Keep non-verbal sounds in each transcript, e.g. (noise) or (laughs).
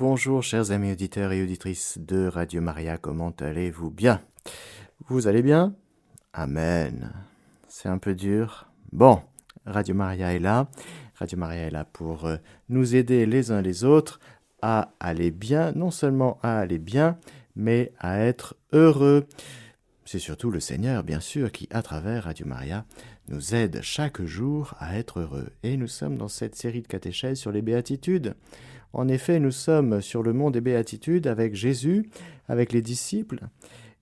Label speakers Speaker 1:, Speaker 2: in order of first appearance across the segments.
Speaker 1: Bonjour chers amis auditeurs et auditrices de Radio Maria, comment allez-vous bien? Vous allez bien? Amen. C'est un peu dur. Bon, Radio Maria est là. Radio Maria est là pour euh, nous aider les uns les autres à aller bien, non seulement à aller bien, mais à être heureux. C'est surtout le Seigneur, bien sûr, qui, à travers Radio Maria, nous aide chaque jour à être heureux. Et nous sommes dans cette série de catéchèses sur les béatitudes. En effet, nous sommes sur le mont des béatitudes avec Jésus, avec les disciples.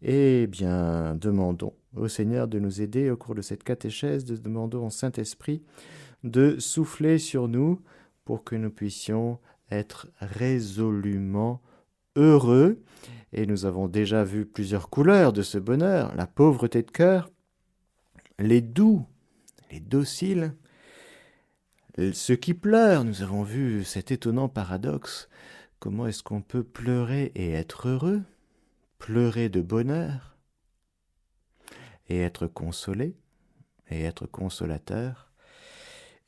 Speaker 1: Eh bien, demandons au Seigneur de nous aider au cours de cette catéchèse, de demandons au Saint-Esprit de souffler sur nous pour que nous puissions être résolument heureux. Et nous avons déjà vu plusieurs couleurs de ce bonheur, la pauvreté de cœur, les doux, les dociles, ceux qui pleurent. Nous avons vu cet étonnant paradoxe. Comment est-ce qu'on peut pleurer et être heureux? Pleurer de bonheur et être consolé et être consolateur.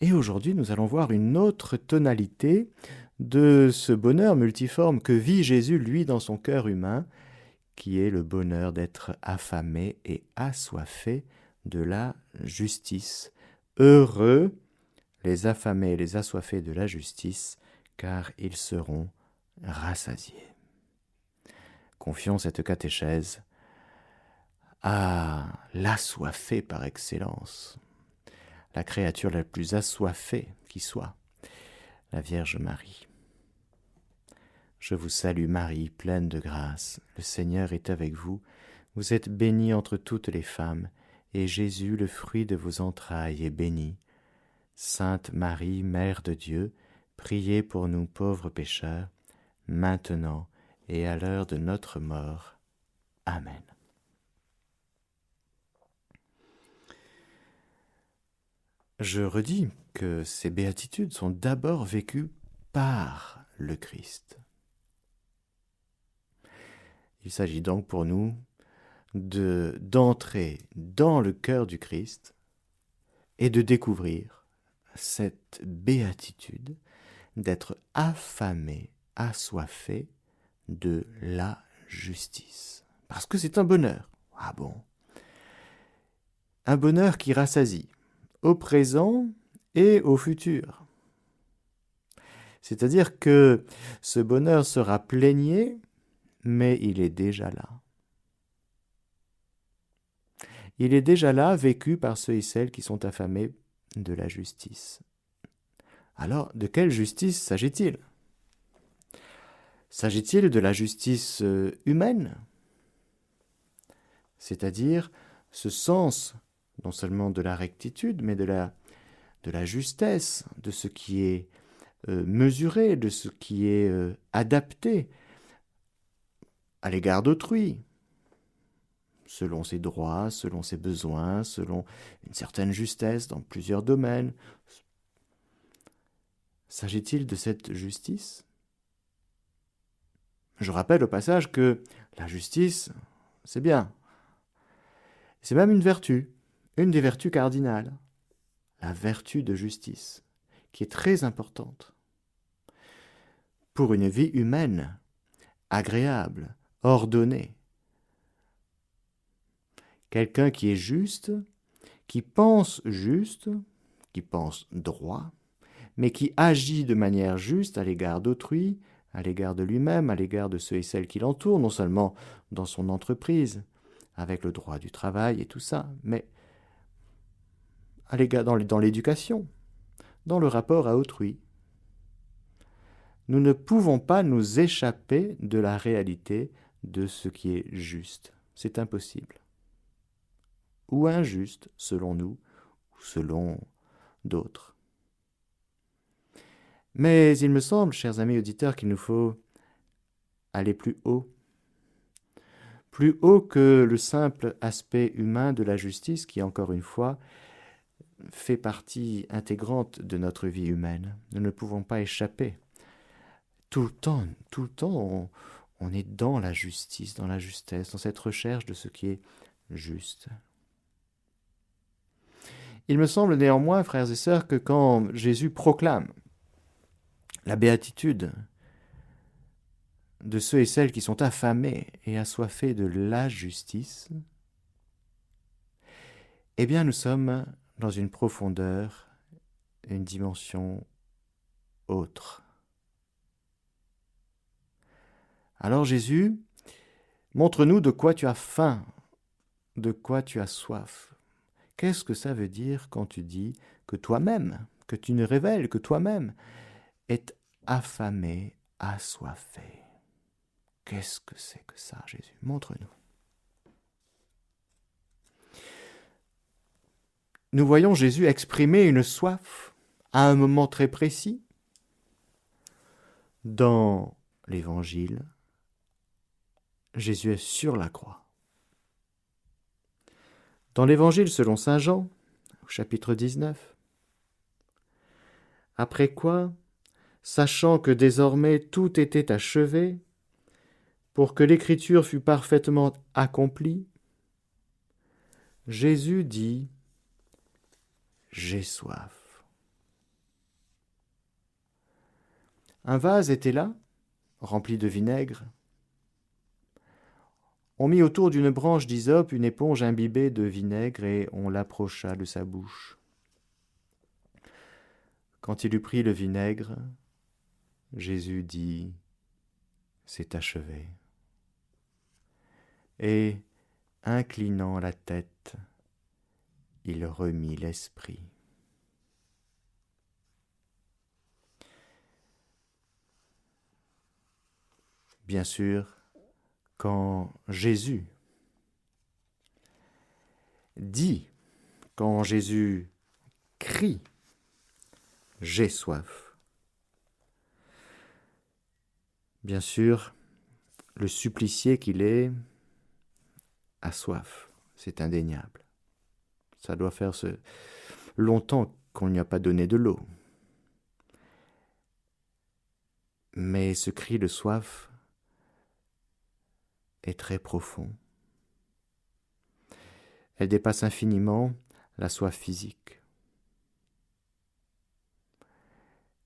Speaker 1: Et aujourd'hui, nous allons voir une autre tonalité de ce bonheur multiforme que vit Jésus, lui, dans son cœur humain, qui est le bonheur d'être affamé et assoiffé de la justice. Heureux les affamés et les assoiffés de la justice, car ils seront rassasiés. Confions cette catéchèse à l'assoiffé par excellence, la créature la plus assoiffée qui soit, la Vierge Marie. Je vous salue Marie, pleine de grâce, le Seigneur est avec vous, vous êtes bénie entre toutes les femmes, et Jésus, le fruit de vos entrailles, est béni. Sainte Marie, Mère de Dieu, priez pour nous pauvres pécheurs, maintenant et à l'heure de notre mort. Amen. Je redis que ces béatitudes sont d'abord vécues par le Christ. Il s'agit donc pour nous de d'entrer dans le cœur du Christ et de découvrir cette béatitude d'être affamé, assoiffé de la justice. Parce que c'est un bonheur. Ah bon? Un bonheur qui rassasie au présent et au futur. C'est-à-dire que ce bonheur sera plaigné, mais il est déjà là. Il est déjà là, vécu par ceux et celles qui sont affamés de la justice. Alors, de quelle justice s'agit-il? S'agit-il de la justice euh, humaine? C'est-à-dire ce sens non seulement de la rectitude, mais de la, de la justesse, de ce qui est euh, mesuré, de ce qui est euh, adapté à l'égard d'autrui, selon ses droits, selon ses besoins, selon une certaine justesse dans plusieurs domaines. S'agit-il de cette justice? Je rappelle au passage que la justice, c'est bien. C'est même une vertu une des vertus cardinales, la vertu de justice, qui est très importante. Pour une vie humaine, agréable, ordonnée. Quelqu'un qui est juste, qui pense juste, qui pense droit, mais qui agit de manière juste à l'égard d'autrui, à l'égard de lui-même, à l'égard de ceux et celles qui l'entourent, non seulement dans son entreprise, avec le droit du travail et tout ça, mais dans l'éducation, dans le rapport à autrui. Nous ne pouvons pas nous échapper de la réalité de ce qui est juste. C'est impossible. Ou injuste, selon nous, ou selon d'autres. Mais il me semble, chers amis auditeurs, qu'il nous faut aller plus haut. Plus haut que le simple aspect humain de la justice qui, encore une fois, fait partie intégrante de notre vie humaine. Nous ne pouvons pas échapper. Tout le temps, tout le temps, on, est dans la justice, dans la justesse, dans cette recherche de ce qui est juste. Il me semble néanmoins, frères et sœurs, que quand Jésus proclame la béatitude de ceux et celles qui sont affamés et assoiffés de la justice, eh bien nous sommes dans une profondeur, une dimension autre. Alors Jésus, montre-nous de quoi tu as faim, de quoi tu as soif. Qu'est-ce que ça veut dire quand tu dis que toi-même, que tu ne révèles que toi-même est affamé, assoiffé? Qu'est-ce que c'est que ça, Jésus? Montre-nous. Nous voyons Jésus exprimer une soif à un moment très précis dans l'Évangile. Jésus est sur la croix. Dans l'Évangile selon Saint Jean, au chapitre 19, après quoi, sachant que désormais tout était achevé, pour que l'écriture fût parfaitement accomplie, Jésus dit J'ai soif. Un vase était là, rempli de vinaigre. On mit autour d'une branche d'hysope une éponge imbibée de vinaigre et on l'approcha de sa bouche. Quand il eut pris le vinaigre, Jésus dit C'est achevé et, inclinant la tête, il remit l'esprit. Bien sûr, quand Jésus dit, quand Jésus crie, j'ai soif. Bien sûr, le supplicié qu'il est a soif, c'est indéniable. Ça doit faire longtemps qu'on n'y a pas donné de l'eau. Mais ce cri de soif est très profond. Elle dépasse infiniment la soif physique.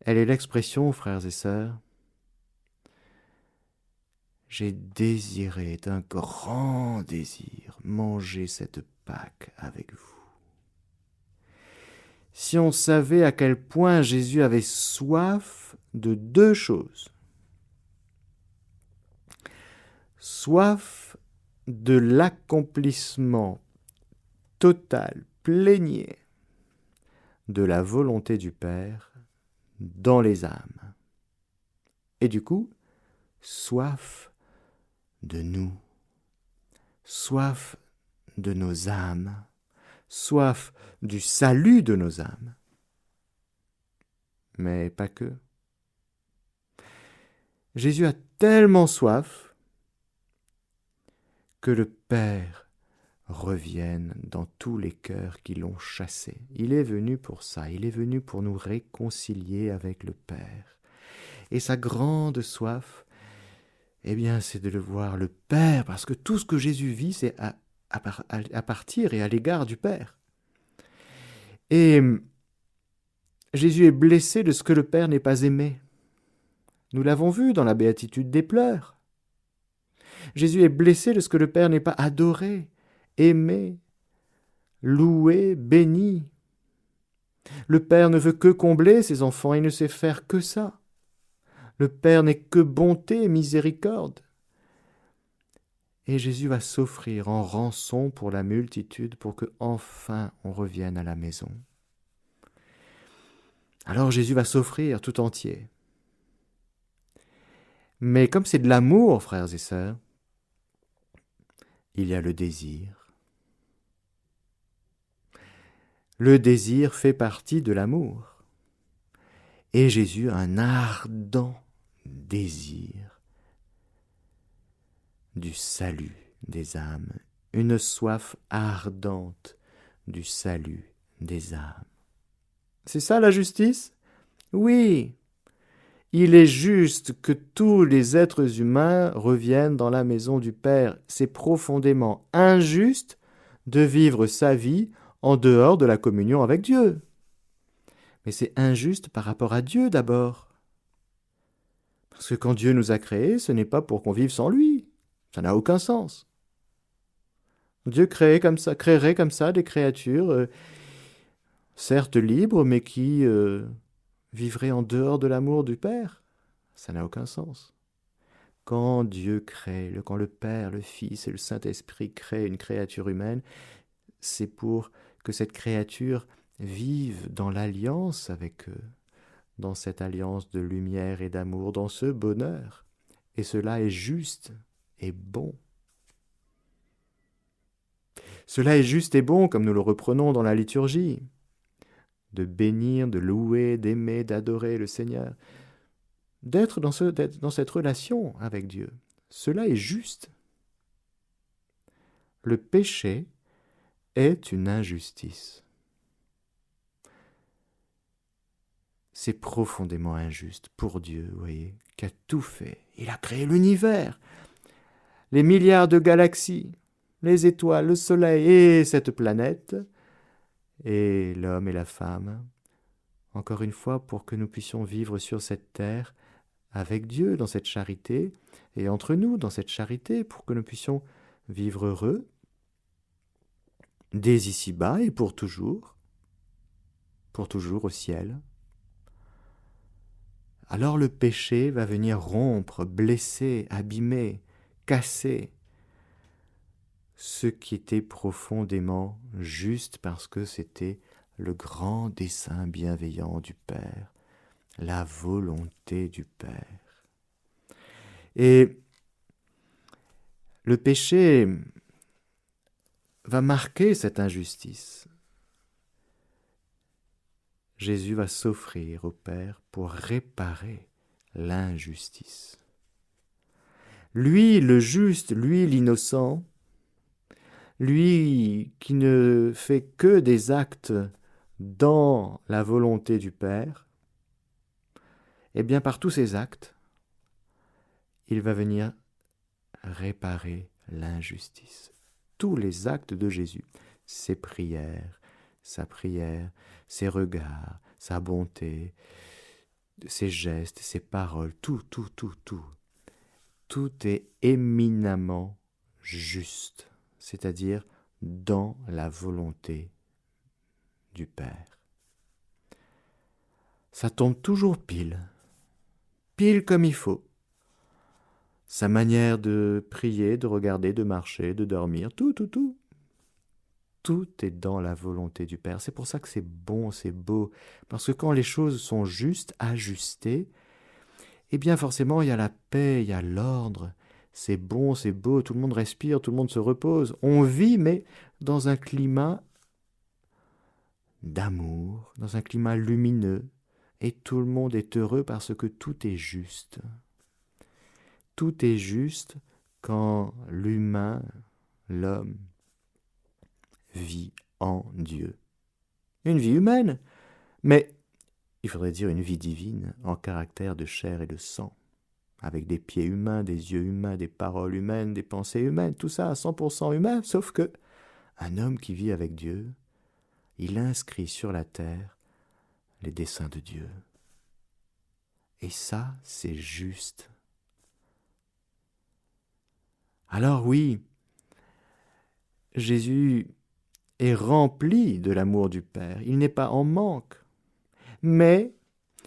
Speaker 1: Elle est l'expression, frères et sœurs, j'ai désiré d'un grand désir manger cette Pâque avec vous. Si on savait à quel point Jésus avait soif de deux choses. Soif de l'accomplissement total, plénier de la volonté du Père dans les âmes. Et du coup, soif de nous, soif de nos âmes, soif du salut de nos âmes. Mais pas que. Jésus a tellement soif que le Père revienne dans tous les cœurs qui l'ont chassé. Il est venu pour ça, il est venu pour nous réconcilier avec le Père. Et sa grande soif, eh bien, c'est de le voir le Père, parce que tout ce que Jésus vit, c'est à, partir et à l'égard du Père. Et Jésus est blessé de ce que le Père n'est pas aimé. Nous l'avons vu dans la béatitude des pleurs. Jésus est blessé de ce que le Père n'est pas adoré, aimé, loué, béni. Le Père ne veut que combler ses enfants, il ne sait faire que ça. Le Père n'est que bonté et miséricorde. Et Jésus va s'offrir en rançon pour la multitude pour que enfin on revienne à la maison. Alors Jésus va s'offrir tout entier. Mais comme c'est de l'amour, frères et sœurs, il y a le désir. Le désir fait partie de l'amour. Et Jésus a un ardent désir du salut des âmes, une soif ardente du salut des âmes. C'est ça la justice? Oui. Il est juste que tous les êtres humains reviennent dans la maison du Père. C'est profondément injuste de vivre sa vie en dehors de la communion avec Dieu. Mais c'est injuste par rapport à Dieu d'abord. Parce que quand Dieu nous a créés, ce n'est pas pour qu'on vive sans lui. Ça n'a aucun sens. Dieu créait comme ça, créerait comme ça des créatures, euh, certes libres, mais qui euh, vivraient en dehors de l'amour du Père? Ça n'a aucun sens. Quand Dieu crée, quand le Père, le Fils et le Saint-Esprit créent une créature humaine, c'est pour que cette créature vive dans l'alliance avec eux, dans cette alliance de lumière et d'amour, dans ce bonheur. Et cela est juste et bon. Cela est juste et bon, comme nous le reprenons dans la liturgie, de bénir, de louer, d'aimer, d'adorer le Seigneur, d'être dans, ce, dans cette relation avec Dieu. Cela est juste. Le péché est une injustice. C'est profondément injuste pour Dieu, vous voyez, qui a tout fait. Il a créé l'univers, les milliards de galaxies, les étoiles, le soleil et cette planète, et l'homme et la femme, encore une fois pour que nous puissions vivre sur cette terre avec Dieu dans cette charité, et entre nous dans cette charité, pour que nous puissions vivre heureux, dès ici-bas et pour toujours, pour toujours au ciel. Alors le péché va venir rompre, blesser, abîmer, casser ce qui était profondément juste parce que c'était le grand dessein bienveillant du Père, la volonté du Père. Et le péché va marquer cette injustice. Jésus va s'offrir au Père pour réparer l'injustice. Lui, le juste, lui, l'innocent, lui qui ne fait que des actes dans la volonté du Père, eh bien par tous ces actes, il va venir réparer l'injustice. Tous les actes de Jésus, ses prières, sa prière, ses regards, sa bonté, ses gestes, ses paroles, tout, tout, tout, tout, tout est éminemment juste c'est-à-dire dans la volonté du Père. Ça tombe toujours pile, pile comme il faut. Sa manière de prier, de regarder, de marcher, de dormir, tout, tout, tout. Tout est dans la volonté du Père. C'est pour ça que c'est bon, c'est beau. Parce que quand les choses sont justes, ajustées, eh bien forcément il y a la paix, il y a l'ordre, c'est bon, c'est beau, tout le monde respire, tout le monde se repose. On vit, mais dans un climat d'amour, dans un climat lumineux, et tout le monde est heureux parce que tout est juste. Tout est juste quand l'humain, l'homme, vit en Dieu. Une vie humaine, mais il faudrait dire une vie divine en caractère de chair et de sang avec des pieds humains, des yeux humains, des paroles humaines, des pensées humaines, tout ça à 100% humain, sauf que un homme qui vit avec Dieu, il inscrit sur la terre les desseins de Dieu. Et ça, c'est juste. Alors oui, Jésus est rempli de l'amour du Père, il n'est pas en manque, mais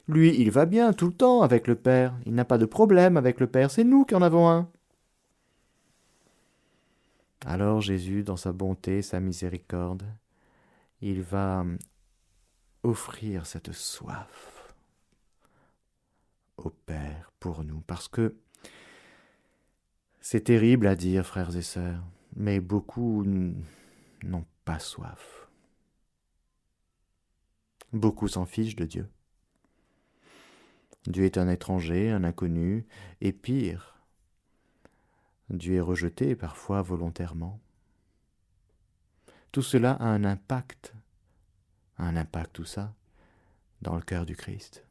Speaker 1: lui, il va bien tout le temps avec le Père. Il n'a pas de problème avec le Père. C'est nous qui en avons un. Alors Jésus, dans sa bonté, sa miséricorde, il va offrir cette soif au Père pour nous. Parce que c'est terrible à dire, frères et sœurs, mais beaucoup n'ont pas soif. Beaucoup s'en fichent de Dieu. Dieu est un étranger, un inconnu, et pire, Dieu est rejeté parfois volontairement. Tout cela a un impact, un impact tout ça, dans le cœur du Christ.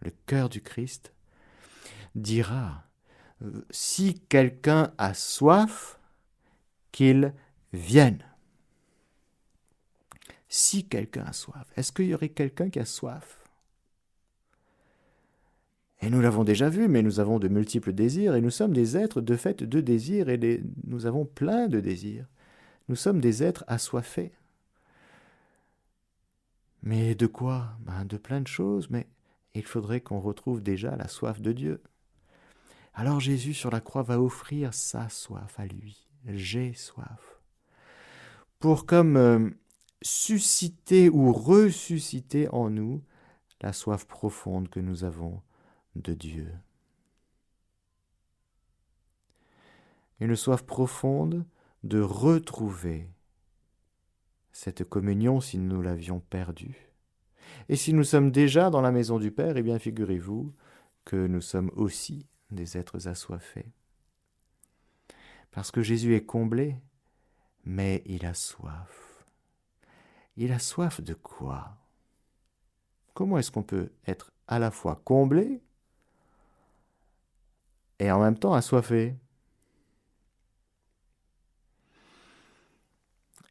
Speaker 1: Le cœur du Christ dira, si quelqu'un a soif, qu'il vienne. Si quelqu'un a soif, est-ce qu'il y aurait quelqu'un qui a soif? Et nous l'avons déjà vu, mais nous avons de multiples désirs, et nous sommes des êtres de fait de désirs, et nous avons plein de désirs. Nous sommes des êtres assoiffés. Mais de quoi? Ben De plein de choses, mais il faudrait qu'on retrouve déjà la soif de Dieu. Alors Jésus sur la croix va offrir sa soif à lui. J'ai soif. Pour comme euh, susciter ou ressusciter en nous la soif profonde que nous avons de Dieu. Une soif profonde de retrouver cette communion si nous l'avions perdue. Et si nous sommes déjà dans la maison du Père, eh bien figurez-vous que nous sommes aussi des êtres assoiffés. Parce que Jésus est comblé, mais il a soif. Il a soif de quoi? Comment est-ce qu'on peut être à la fois comblé et en même temps assoiffé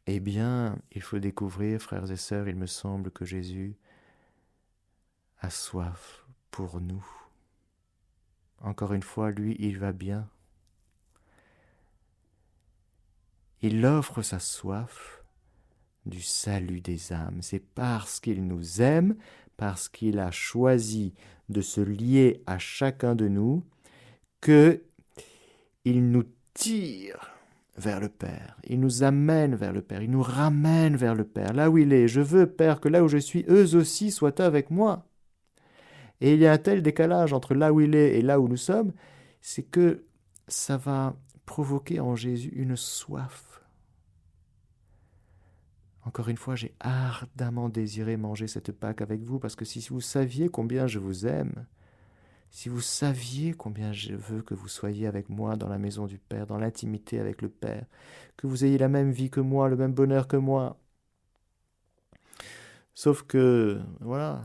Speaker 1: Eh bien, il faut découvrir, frères et sœurs, il me semble que Jésus a soif pour nous. Encore une fois, lui, il va bien. Il offre sa soif du salut des âmes. C'est parce qu'il nous aime, parce qu'il a choisi de se lier à chacun de nous, que il nous tire vers le Père. Il nous amène vers le Père. Il nous ramène vers le Père. Là où il est. Je veux, Père, que là où je suis, eux aussi soient avec moi. Et il y a un tel décalage entre là où il est et là où nous sommes, c'est que ça va provoquer en Jésus une soif. Encore une fois, j'ai ardemment désiré manger cette Pâque avec vous, parce que si vous saviez combien je vous aime, si vous saviez combien je veux que vous soyez avec moi dans la maison du Père, dans l'intimité avec le Père, que vous ayez la même vie que moi, le même bonheur que moi. Sauf que, voilà,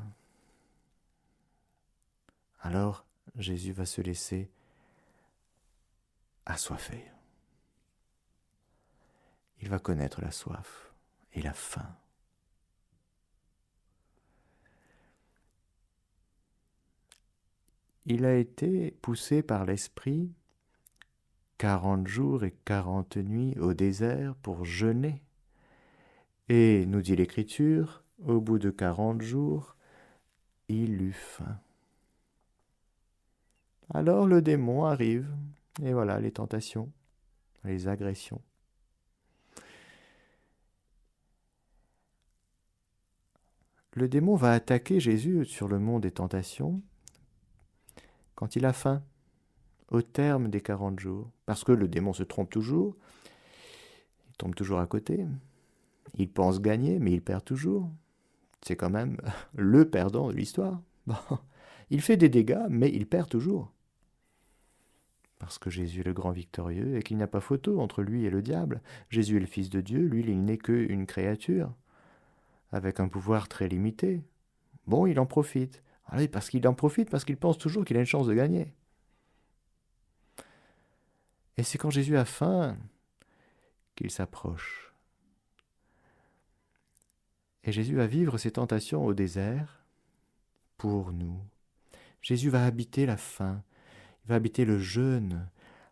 Speaker 1: alors Jésus va se laisser assoiffer. Il va connaître la soif et la faim. Il a été poussé par l'Esprit quarante jours et quarante nuits au désert pour jeûner. Et, nous dit l'Écriture, au bout de quarante jours, il eut faim. Alors le démon arrive, et voilà les tentations, les agressions. Le démon va attaquer Jésus sur le mont des tentations quand il a faim, au terme des quarante jours, parce que le démon se trompe toujours, il tombe toujours à côté, il pense gagner, mais il perd toujours. C'est quand même (laughs) le perdant de l'histoire. (laughs) il fait des dégâts, mais il perd toujours parce que Jésus est le grand victorieux et qu'il n'y a pas photo entre lui et le diable. Jésus est le Fils de Dieu, lui il n'est qu'une créature, avec un pouvoir très limité. Bon, il en profite. Ah parce qu'il en profite, parce qu'il pense toujours qu'il a une chance de gagner. Et c'est quand Jésus a faim qu'il s'approche. Et Jésus va vivre ses tentations au désert pour nous. Jésus va habiter la faim, va habiter le jeûne,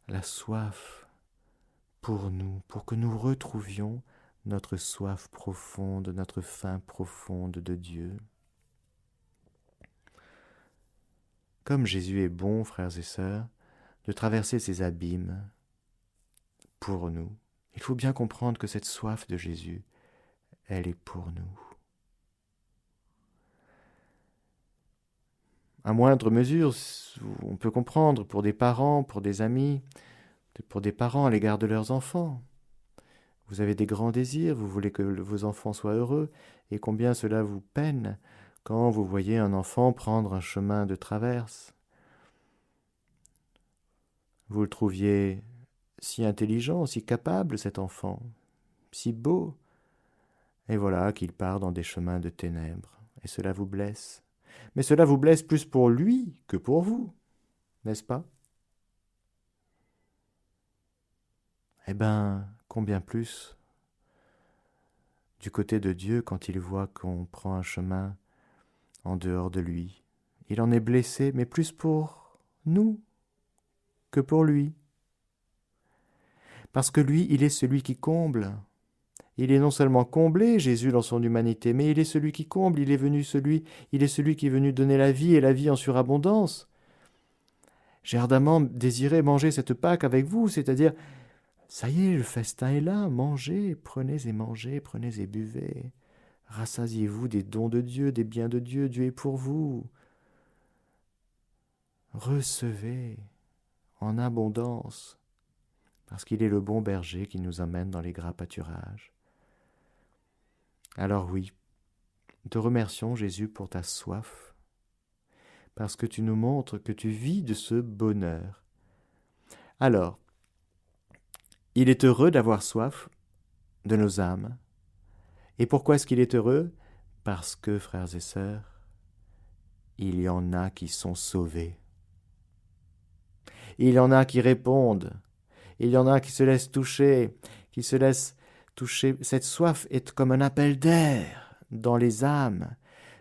Speaker 1: la soif pour nous, pour que nous retrouvions notre soif profonde, notre faim profonde de Dieu. Comme Jésus est bon, frères et sœurs, de traverser ces abîmes pour nous, il faut bien comprendre que cette soif de Jésus, elle est pour nous. à moindre mesure, on peut comprendre pour des parents, pour des amis, pour des parents à l'égard de leurs enfants. Vous avez des grands désirs, vous voulez que vos enfants soient heureux, et combien cela vous peine quand vous voyez un enfant prendre un chemin de traverse. Vous le trouviez si intelligent, si capable, cet enfant, si beau, et voilà qu'il part dans des chemins de ténèbres, et cela vous blesse. Mais cela vous blesse plus pour lui que pour vous, n'est-ce pas? Eh bien, combien plus du côté de Dieu quand il voit qu'on prend un chemin en dehors de lui Il en est blessé, mais plus pour nous que pour lui. Parce que lui, il est celui qui comble. Il est non seulement comblé, Jésus, dans son humanité, mais il est celui qui comble, il est venu celui, il est celui qui est venu donner la vie et la vie en surabondance. J'ai ardemment désiré manger cette Pâque avec vous, c'est-à-dire, ça y est, le festin est là, mangez, prenez et mangez, prenez et buvez. Rassasiez-vous des dons de Dieu, des biens de Dieu, Dieu est pour vous. Recevez en abondance, parce qu'il est le bon berger qui nous amène dans les gras pâturages. Alors oui, te remercions Jésus pour ta soif, parce que tu nous montres que tu vis de ce bonheur. Alors, il est heureux d'avoir soif de nos âmes. Et pourquoi est-ce qu'il est heureux? Parce que, frères et sœurs, il y en a qui sont sauvés. Il y en a qui répondent. Il y en a qui se laissent toucher, qui se laissent toucher. Cette soif est comme un appel d'air dans les âmes.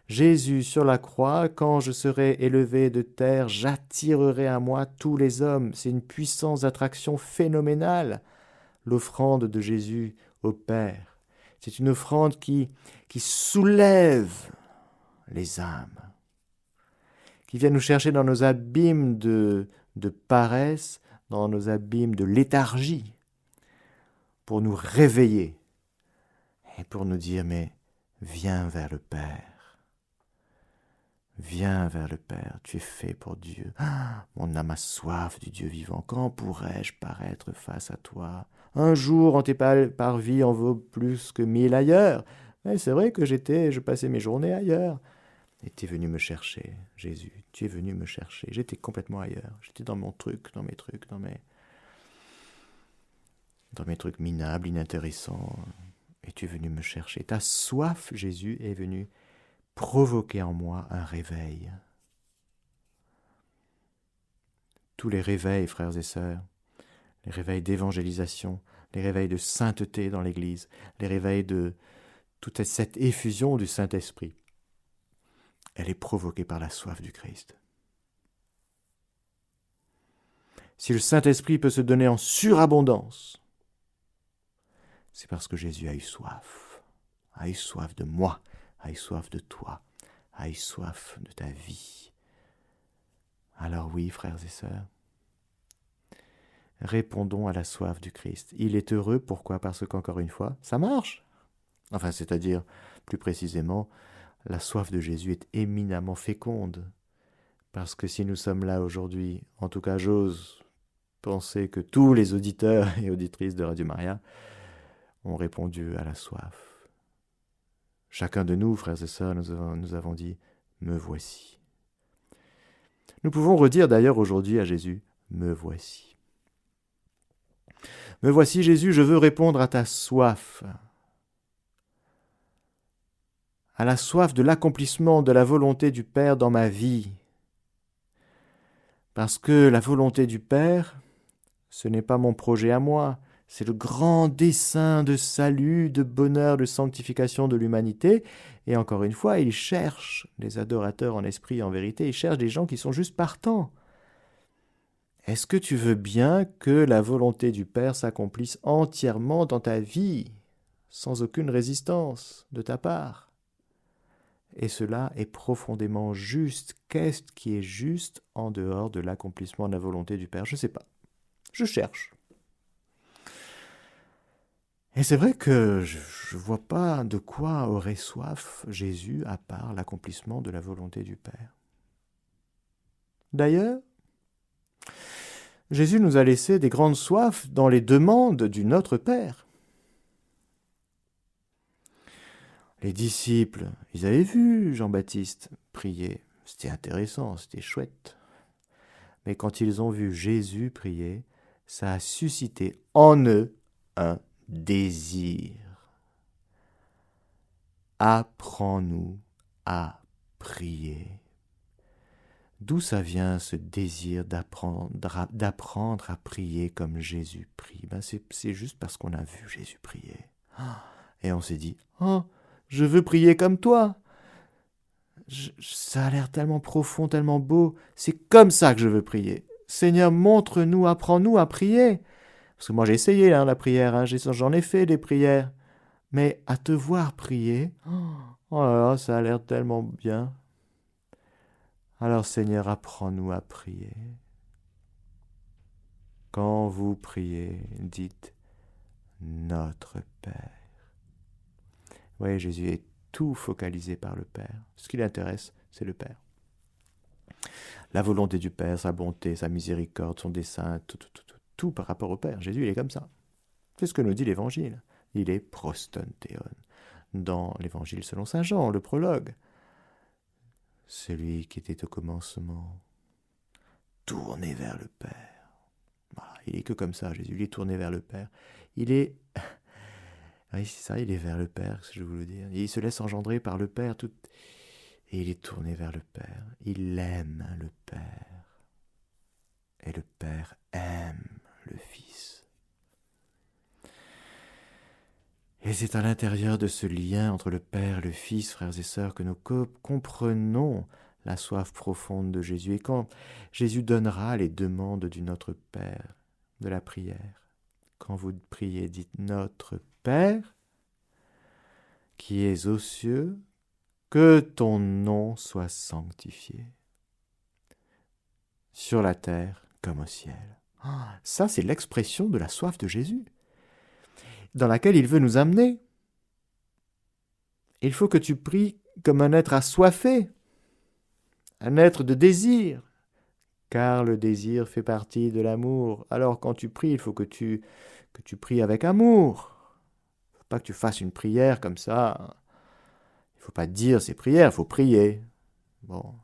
Speaker 1: Jésus sur la croix, quand je serai élevé de terre, j'attirerai à moi tous les hommes. C'est une puissance d'attraction phénoménale, l'offrande de Jésus au Père. C'est une offrande qui, soulève les âmes, qui vient nous chercher dans nos abîmes de, de paresse, dans nos abîmes de léthargie, pour nous réveiller et pour nous dire mais viens vers le Père. Viens vers le Père, tu es fait pour Dieu. Ah, mon âme a soif du Dieu vivant. Quand pourrais-je paraître face à toi Un jour en tes parvis en vaut plus que mille ailleurs. Mais c'est vrai que j'étais, je passais mes journées ailleurs. Et tu es venu me chercher, Jésus. Tu es venu me chercher. J'étais complètement ailleurs. J'étais dans mon truc, dans mes trucs, dans mes dans mes trucs minables, inintéressants, et tu es venu me chercher. Ta soif, Jésus, est venue provoquer en moi un réveil. Tous les réveils, frères et sœurs, les réveils d'évangélisation, les réveils de sainteté dans l'Église, les réveils de toute cette effusion du Saint-Esprit, elle est provoquée par la soif du Christ. Si le Saint-Esprit peut se donner en surabondance, c'est parce que Jésus a eu soif, a eu soif de moi, a eu soif de toi, a eu soif de ta vie. Alors oui, frères et sœurs, répondons à la soif du Christ. Il est heureux, pourquoi? Parce qu'encore une fois, ça marche. Enfin, c'est-à-dire, plus précisément, la soif de Jésus est éminemment féconde. Parce que si nous sommes là aujourd'hui, en tout cas j'ose penser que tous les auditeurs (laughs) et auditrices de Radio Maria ont répondu à la soif. Chacun de nous, frères et sœurs, nous avons, nous avons dit Me voici. Nous pouvons redire d'ailleurs aujourd'hui à Jésus Me voici. Me voici, Jésus, je veux répondre à ta soif, à la soif de l'accomplissement de la volonté du Père dans ma vie. Parce que la volonté du Père, ce n'est pas mon projet à moi, c'est le grand dessein de salut, de bonheur, de sanctification de l'humanité. Et encore une fois, il cherche des adorateurs en esprit en vérité, il cherche des gens qui sont juste partants. Est-ce que tu veux bien que la volonté du Père s'accomplisse entièrement dans ta vie, sans aucune résistance de ta part? Et cela est profondément juste. Qu'est-ce qui est juste en dehors de l'accomplissement de la volonté du Père? Je ne sais pas. Je cherche. Et c'est vrai que je ne vois pas de quoi aurait soif Jésus à part l'accomplissement de la volonté du Père. D'ailleurs, Jésus nous a laissé des grandes soifs dans les demandes du Notre Père. Les disciples, ils avaient vu Jean-Baptiste prier. C'était intéressant, c'était chouette. Mais quand ils ont vu Jésus prier, ça a suscité en eux un désir. Apprends-nous à prier. D'où ça vient ce désir d'apprendre à prier comme Jésus prie? Ben C'est juste parce qu'on a vu Jésus prier. Et on s'est dit, oh, je veux prier comme toi. ça a l'air tellement profond, tellement beau. C'est comme ça que je veux prier. Seigneur, montre-nous, apprends-nous à prier. Parce que moi j'ai essayé hein, la prière, hein, j'en ai, fait des prières. Mais à te voir prier, oh là là, ça a l'air tellement bien. Alors Seigneur, apprends-nous à prier. Quand vous priez, dites Notre Père. Voyez, Jésus est tout focalisé par le Père. Ce qui l'intéresse, c'est le Père. La volonté du Père, sa bonté, sa miséricorde, son dessein, tout, tout, tout, tout par rapport au Père. Jésus, il est comme ça. C'est ce que nous dit l'Évangile. Il est prostontéon. Dans l'Évangile selon Saint Jean, le prologue. Celui qui était au commencement, tourné vers le Père. il est que comme ça, Jésus. Il est tourné vers le Père. Il est (laughs) oui, c'est ça, il est vers le Père, je voulais dire. il se laisse engendrer par le Père, tout... et il est tourné vers le Père. Il aime le Père. Et le Père aime le Fils. Et c'est à l'intérieur de ce lien entre le Père le Fils, frères et sœurs, que nous comprenons la soif profonde de Jésus. Et quand Jésus donnera les demandes du Notre Père, de la prière, quand vous priez, dites Notre Père, qui es aux cieux, que ton nom soit sanctifié, sur la terre comme au ciel. Ah, ça, c'est l'expression de la soif de Jésus, dans laquelle il veut nous amener. Il faut que tu pries comme un être assoiffé, un être de désir, car le désir fait partie de l'amour. Alors quand tu pries, il faut que tu, que tu pries avec amour pas que tu fasses une prière comme ça. Il faut pas dire ces prières, il faut prier. Bon.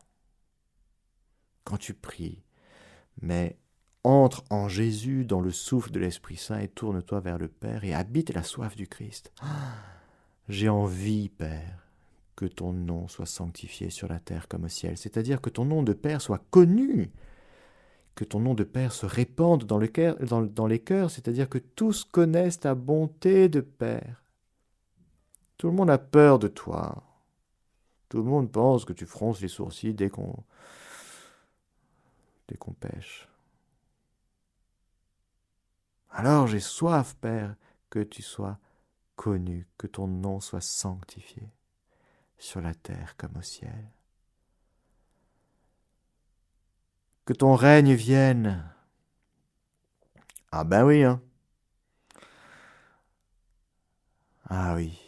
Speaker 1: Quand tu pries, mais entre en Jésus dans le souffle de l'Esprit Saint et tourne-toi vers le Père et habite la soif du Christ. J'ai envie, Père, que ton nom soit sanctifié sur la terre comme au ciel, c'est-à-dire que ton nom de Père soit connu que ton nom de Père se répande dans, le dans, les cœurs, c'est-à-dire que tous connaissent ta bonté de Père. Tout le monde a peur de toi. Tout le monde pense que tu fronces les sourcils dès dès qu'on pêche. Alors j'ai soif, Père, que tu sois connu, que ton nom soit sanctifié sur la terre comme au ciel. que ton règne vienne. Ah ben oui, hein. Ah oui.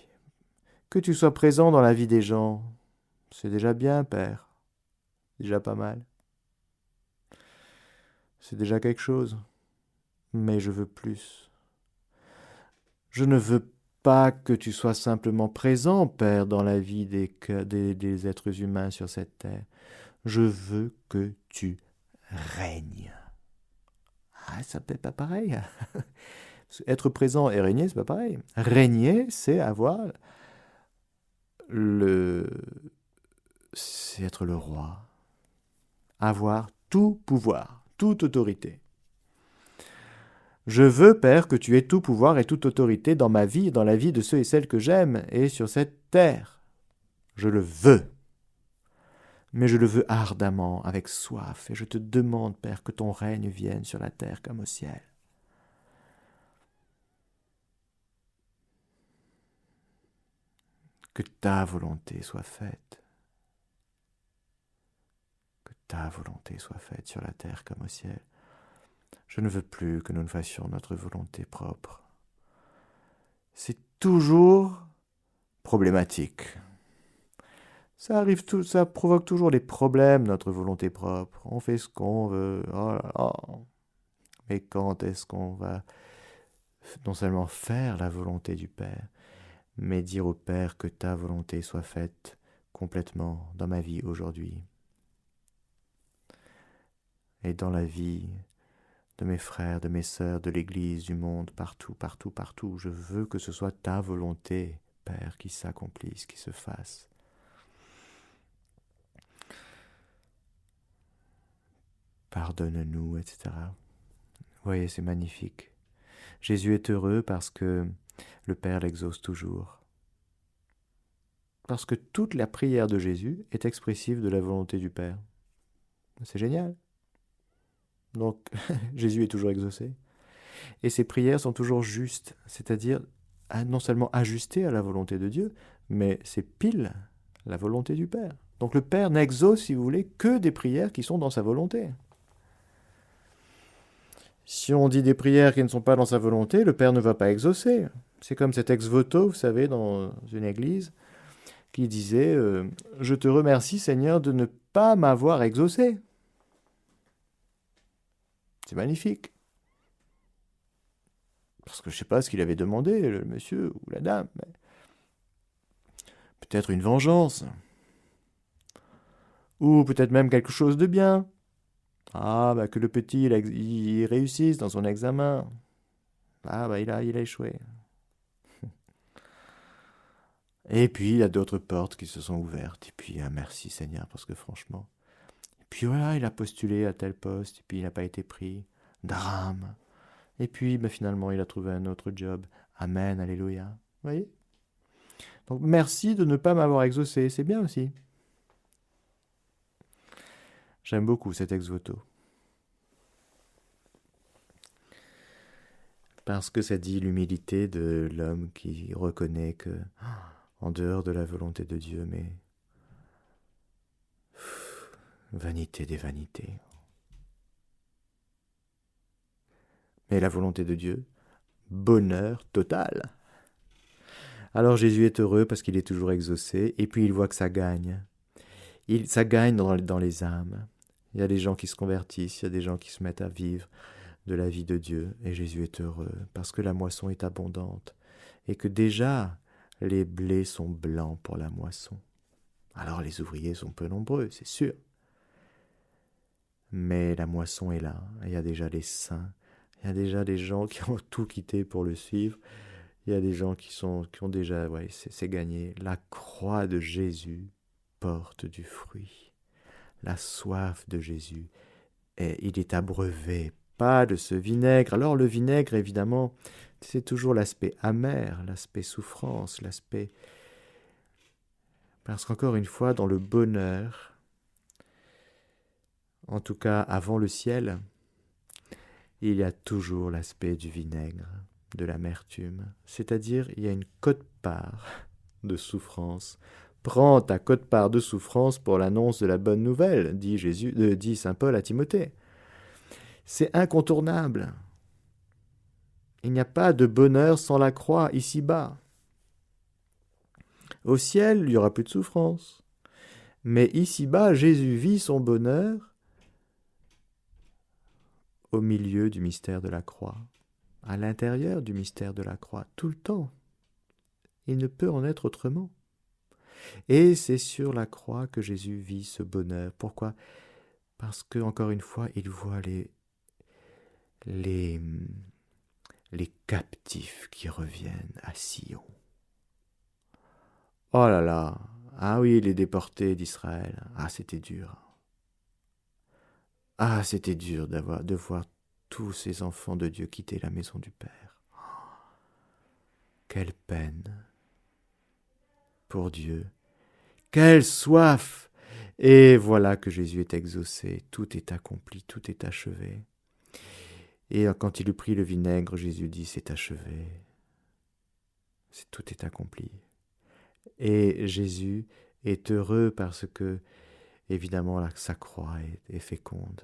Speaker 1: Que tu sois présent dans la vie des gens, c'est déjà bien, Père. Déjà pas mal. C'est déjà quelque chose. Mais je veux plus. Je ne veux pas que tu sois simplement présent, Père, dans la vie des, des, êtres humains sur cette terre. Je veux que tu règne. Ah, ça peut pas pareil. (laughs) Être présent et régner, c'est pas pareil. Régner, c'est avoir le. C'est être le roi. Avoir tout pouvoir, toute autorité. Je veux, Père, que tu aies tout pouvoir et toute autorité dans ma vie, dans la vie de ceux et celles que j'aime, et sur cette terre. Je le veux mais je le veux ardemment, avec soif, et je te demande, Père, que ton règne vienne sur la terre comme au ciel. Que ta volonté soit faite. Que ta volonté soit faite sur la terre comme au ciel. Je ne veux plus que nous ne fassions notre volonté propre. C'est toujours problématique. Ça arrive tout, ça provoque toujours des problèmes, notre volonté propre. On fait ce qu'on veut. Oh. Mais quand est-ce qu'on va non seulement faire la volonté du Père, mais dire au Père que ta volonté soit faite complètement dans ma vie aujourd'hui? Et dans la vie de mes frères, de mes sœurs, de l'Église, du monde, partout, partout, partout. Je veux que ce soit ta volonté, Père, qui s'accomplisse, qui se fasse. pardonne-nous, etc. Vous voyez, c'est magnifique. Jésus est heureux parce que le Père l'exauce toujours. Parce que toute la prière de Jésus est expressive de la volonté du Père. C'est génial. Donc (laughs) Jésus est toujours exaucé. Et ses prières sont toujours justes, c'est-à-dire non seulement ajustées à la volonté de Dieu, mais c'est pile la volonté du Père. Donc le Père n'exauce, si vous voulez, que des prières qui sont dans sa volonté. Si on dit des prières qui ne sont pas dans sa volonté, le Père ne va pas exaucer. C'est comme cet ex-voto, vous savez, dans une église, qui disait euh, Je te remercie, Seigneur, de ne pas m'avoir exaucé. Magnifique. Parce que je ne sais pas ce qu'il avait demandé, le monsieur ou la dame. Peut-être une vengeance. Ou peut-être même quelque chose de bien. Ah, bah que le petit il, réussisse dans son examen. Ah, bah il a, il a échoué. Et puis il y a d'autres portes qui se sont ouvertes. Et puis, ah, merci Seigneur, parce que franchement. Puis voilà, il a postulé à tel poste, et puis il n'a pas été pris. Drame. Et puis, bah, finalement, il a trouvé un autre job. Amen, Alléluia. Vous voyez? Donc merci de ne pas m'avoir exaucé, c'est bien aussi. J'aime beaucoup cet ex-voto. Parce que ça dit l'humilité de l'homme qui reconnaît que, en dehors de la volonté de Dieu, mais vanité des vanités. Mais la volonté de Dieu, bonheur total. Alors Jésus est heureux parce qu'il est toujours exaucé, et puis il voit que ça gagne. Il, ça gagne dans, dans les âmes. Il y a des gens qui se convertissent, il y a des gens qui se mettent à vivre de la vie de Dieu, et Jésus est heureux, parce que la moisson est abondante, et que déjà les blés sont blancs pour la moisson. Alors les ouvriers sont peu nombreux, c'est sûr. Mais la moisson est là, il y a déjà des saints, il y a déjà des gens qui ont tout quitté pour le suivre, il y a des gens qui, sont, qui ont déjà, ouais, c'est gagné. La croix de Jésus porte du fruit la soif de Jésus. Et il est abreuvé, pas de ce vinaigre. Alors le vinaigre, évidemment, c'est toujours l'aspect amer, l'aspect souffrance, l'aspect... Parce qu'encore une fois, dans le bonheur, en tout cas avant le ciel, il y a toujours l'aspect du vinaigre, de l'amertume, c'est-à-dire il y a une cote-part de souffrance Prends ta cote-part de souffrance pour l'annonce de la bonne nouvelle, dit, Jésus, euh, dit saint Paul à Timothée. C'est incontournable. Il n'y a pas de bonheur sans la croix ici-bas. Au ciel, il n'y aura plus de souffrance. Mais ici-bas, Jésus vit son bonheur au milieu du mystère de la croix, à l'intérieur du mystère de la croix, tout le temps. Il ne peut en être autrement. Et c'est sur la croix que Jésus vit ce bonheur. Pourquoi? Parce que, encore une fois, il voit les, les, les captifs qui reviennent à Sion. Oh là là Ah oui, les déportés d'Israël. Ah, c'était dur. Ah, c'était dur d'avoir, de voir tous ces enfants de Dieu quitter la maison du Père. Quelle peine pour Dieu. Quelle soif Et voilà que Jésus est exaucé, tout est accompli, tout est achevé. Et quand il eut pris le vinaigre, Jésus dit, c'est achevé. Tout est accompli. Et Jésus est heureux parce que, évidemment, sa croix est féconde.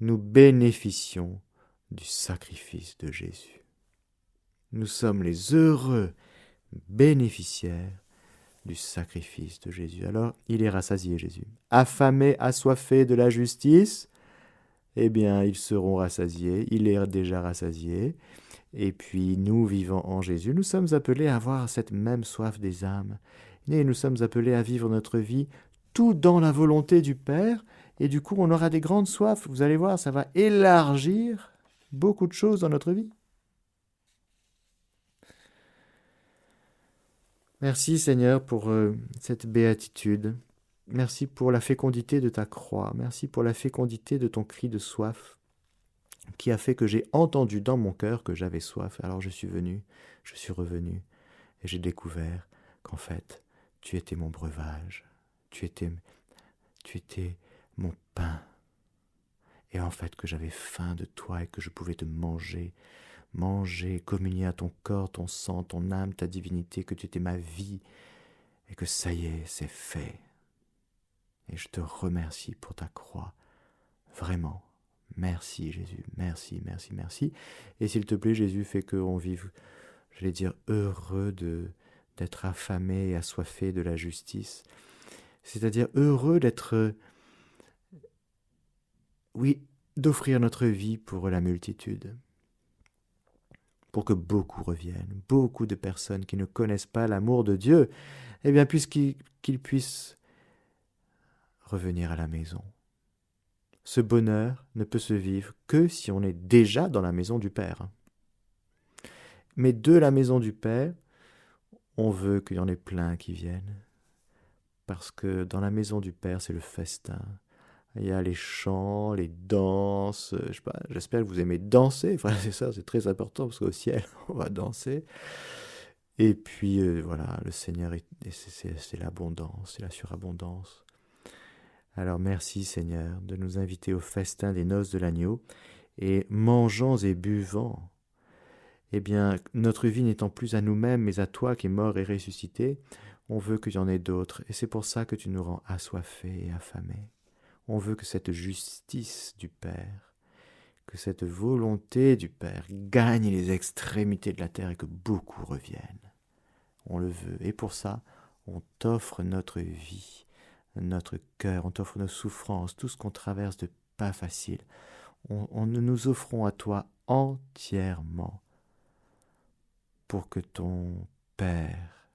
Speaker 1: Nous bénéficions du sacrifice de Jésus. Nous sommes les heureux bénéficiaire du sacrifice de Jésus. Alors, il est rassasié, Jésus. Affamé, assoiffé de la justice, eh bien, ils seront rassasiés. Il est déjà rassasié. Et puis, nous, vivant en Jésus, nous sommes appelés à avoir cette même soif des âmes. Et nous sommes appelés à vivre notre vie tout dans la volonté du Père. Et du coup, on aura des grandes soifs. Vous allez voir, ça va élargir beaucoup de choses dans notre vie. Merci Seigneur pour euh, cette béatitude. Merci pour la fécondité de ta croix. Merci pour la fécondité de ton cri de soif qui a fait que j'ai entendu dans mon cœur que j'avais soif. Alors je suis venu, je suis revenu et j'ai découvert qu'en fait, tu étais mon breuvage, tu étais, mon pain, et en fait que j'avais faim de toi et que je pouvais te manger, manger, communier à ton corps, ton sang, ton âme, ta divinité, que tu étais ma vie, et que ça y est, c'est fait. Et je te remercie pour ta croix, vraiment. Merci Jésus, merci, merci, merci. Et s'il te plaît, Jésus, fais qu'on vive, je vais dire, heureux de d'être affamé et assoiffé de la justice, c'est-à-dire heureux d'être, oui, d'offrir notre vie pour la multitude, pour que beaucoup reviennent, beaucoup de personnes qui ne connaissent pas l'amour de Dieu, eh bien, puisqu'ils puissent revenir à la maison ce bonheur ne peut se vivre que si on est déjà dans la maison du Père. Mais de la maison du Père, on veut qu'il y en ait plein qui viennent. Parce que dans la maison du Père, c'est le festin. Il y a les chants, les danses. Je sais pas, j'espère que vous aimez danser. (laughs) C'est ça, c'est très important parce qu'au ciel, (laughs) on va danser. Et puis, euh, voilà, le Seigneur, c'est l'abondance, c'est la surabondance. Alors merci Seigneur de nous inviter au festin des noces de l'agneau, et mangeant et buvant. Eh bien, notre vie n'étant plus à nous-mêmes, mais à toi qui es mort et ressuscité, on veut qu'il y en ait d'autres, et c'est pour ça que tu nous rends assoiffés et affamés. On veut que cette justice du Père, que cette volonté du Père gagne les extrémités de la terre et que beaucoup reviennent. On le veut, et pour ça, on t'offre notre vie notre cœur, on t'offre nos souffrances, tout ce qu'on traverse de pas facile. On, nous offrons à toi entièrement pour que ton Père